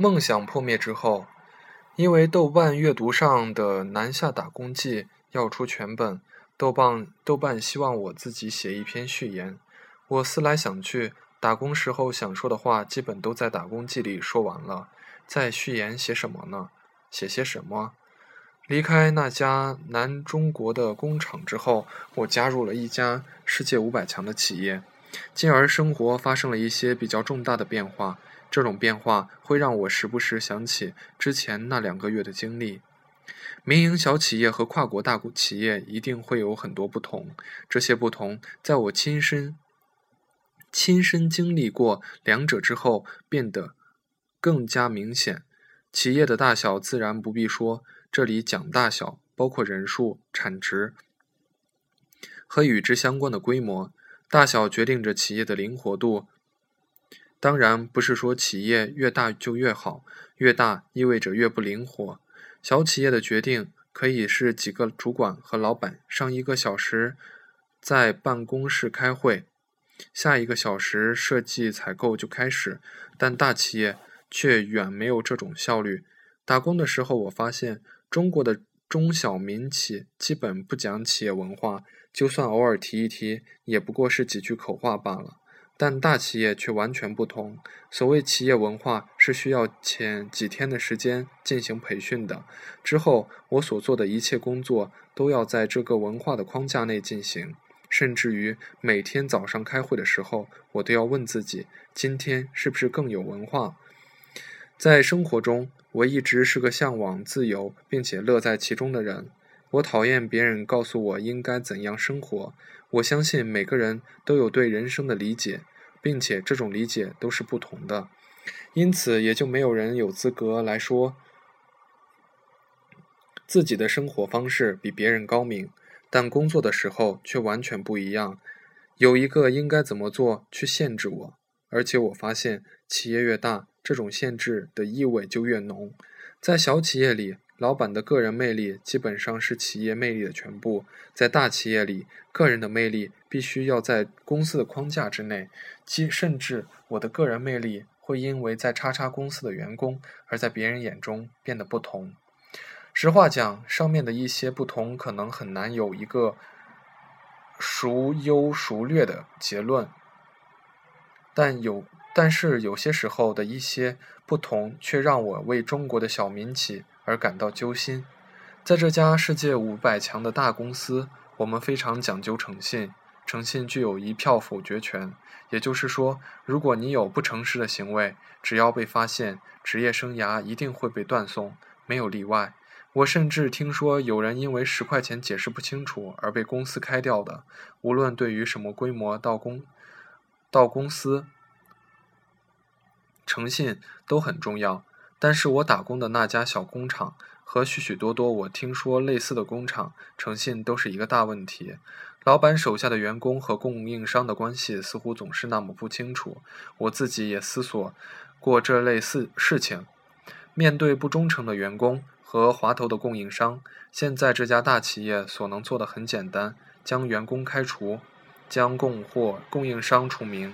梦想破灭之后，因为豆瓣阅读上的《南下打工记》要出全本，豆瓣豆瓣希望我自己写一篇序言。我思来想去，打工时候想说的话，基本都在打工记里说完了。在序言写什么呢？写些什么？离开那家南中国的工厂之后，我加入了一家世界五百强的企业，进而生活发生了一些比较重大的变化。这种变化会让我时不时想起之前那两个月的经历。民营小企业和跨国大企业一定会有很多不同，这些不同在我亲身亲身经历过两者之后变得更加明显。企业的大小自然不必说，这里讲大小包括人数、产值和与之相关的规模。大小决定着企业的灵活度。当然不是说企业越大就越好，越大意味着越不灵活。小企业的决定可以是几个主管和老板上一个小时在办公室开会，下一个小时设计采购就开始，但大企业却远没有这种效率。打工的时候，我发现中国的中小民企基本不讲企业文化，就算偶尔提一提，也不过是几句口话罢了。但大企业却完全不同。所谓企业文化，是需要前几天的时间进行培训的。之后，我所做的一切工作都要在这个文化的框架内进行。甚至于每天早上开会的时候，我都要问自己：今天是不是更有文化？在生活中，我一直是个向往自由并且乐在其中的人。我讨厌别人告诉我应该怎样生活。我相信每个人都有对人生的理解，并且这种理解都是不同的，因此也就没有人有资格来说自己的生活方式比别人高明。但工作的时候却完全不一样，有一个应该怎么做去限制我，而且我发现企业越大，这种限制的意味就越浓。在小企业里。老板的个人魅力基本上是企业魅力的全部。在大企业里，个人的魅力必须要在公司的框架之内，即甚至我的个人魅力会因为在叉叉公司的员工而在别人眼中变得不同。实话讲，上面的一些不同可能很难有一个孰优孰劣的结论，但有，但是有些时候的一些不同却让我为中国的小民企。而感到揪心，在这家世界五百强的大公司，我们非常讲究诚信，诚信具有一票否决权。也就是说，如果你有不诚实的行为，只要被发现，职业生涯一定会被断送，没有例外。我甚至听说有人因为十块钱解释不清楚而被公司开掉的。无论对于什么规模到公到公司，诚信都很重要。但是我打工的那家小工厂和许许多多我听说类似的工厂，诚信都是一个大问题。老板手下的员工和供应商的关系似乎总是那么不清楚。我自己也思索过这类似事情。面对不忠诚的员工和滑头的供应商，现在这家大企业所能做的很简单：将员工开除，将供货供应商除名。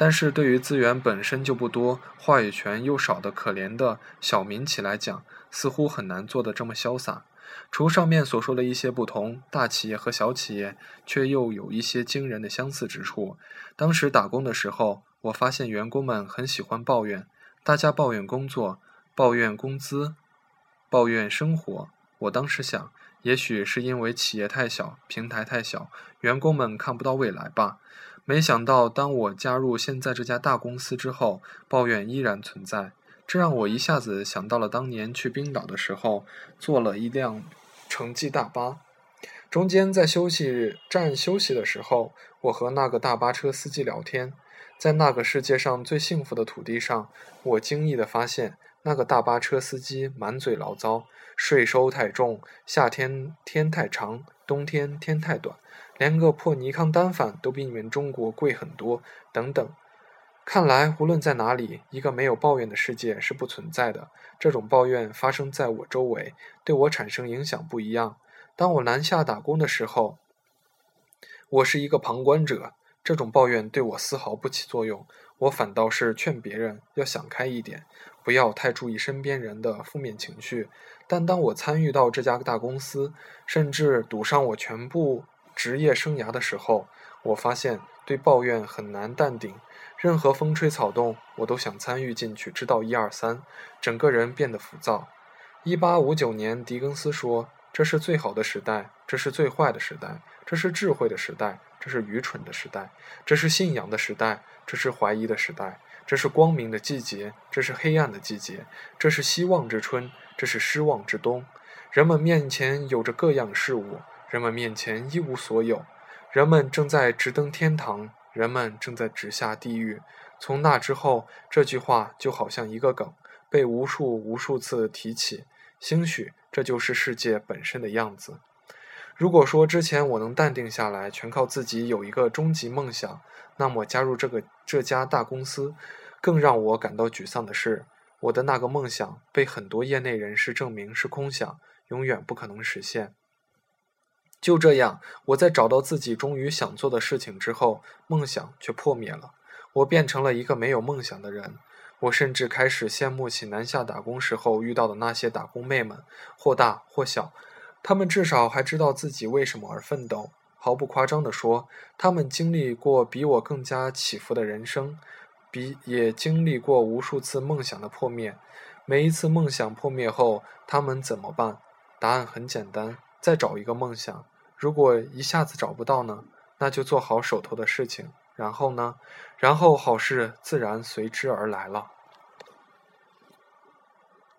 但是对于资源本身就不多、话语权又少的可怜的小民企来讲，似乎很难做得这么潇洒。除上面所说的一些不同，大企业和小企业却又有一些惊人的相似之处。当时打工的时候，我发现员工们很喜欢抱怨，大家抱怨工作、抱怨工资、抱怨生活。我当时想，也许是因为企业太小、平台太小，员工们看不到未来吧。没想到，当我加入现在这家大公司之后，抱怨依然存在。这让我一下子想到了当年去冰岛的时候，坐了一辆城际大巴。中间在休息站休息的时候，我和那个大巴车司机聊天。在那个世界上最幸福的土地上，我惊异地发现，那个大巴车司机满嘴牢骚：税收太重，夏天天太长，冬天天太短。连个破尼康单反都比你们中国贵很多，等等。看来无论在哪里，一个没有抱怨的世界是不存在的。这种抱怨发生在我周围，对我产生影响不一样。当我南下打工的时候，我是一个旁观者，这种抱怨对我丝毫不起作用，我反倒是劝别人要想开一点，不要太注意身边人的负面情绪。但当我参与到这家大公司，甚至赌上我全部职业生涯的时候，我发现对抱怨很难淡定。任何风吹草动，我都想参与进去，知道一二三，整个人变得浮躁。一八五九年，狄更斯说：“这是最好的时代，这是最坏的时代，这是智慧的时代。”这是愚蠢的时代，这是信仰的时代，这是怀疑的时代，这是光明的季节，这是黑暗的季节，这是希望之春，这是失望之冬。人们面前有着各样事物，人们面前一无所有。人们正在直登天堂，人们正在直下地狱。从那之后，这句话就好像一个梗，被无数无数次提起。兴许这就是世界本身的样子。如果说之前我能淡定下来，全靠自己有一个终极梦想，那么加入这个这家大公司，更让我感到沮丧的是，我的那个梦想被很多业内人士证明是空想，永远不可能实现。就这样，我在找到自己终于想做的事情之后，梦想却破灭了。我变成了一个没有梦想的人。我甚至开始羡慕起南下打工时候遇到的那些打工妹们，或大或小。他们至少还知道自己为什么而奋斗。毫不夸张地说，他们经历过比我更加起伏的人生，比也经历过无数次梦想的破灭。每一次梦想破灭后，他们怎么办？答案很简单：再找一个梦想。如果一下子找不到呢？那就做好手头的事情。然后呢？然后好事自然随之而来了。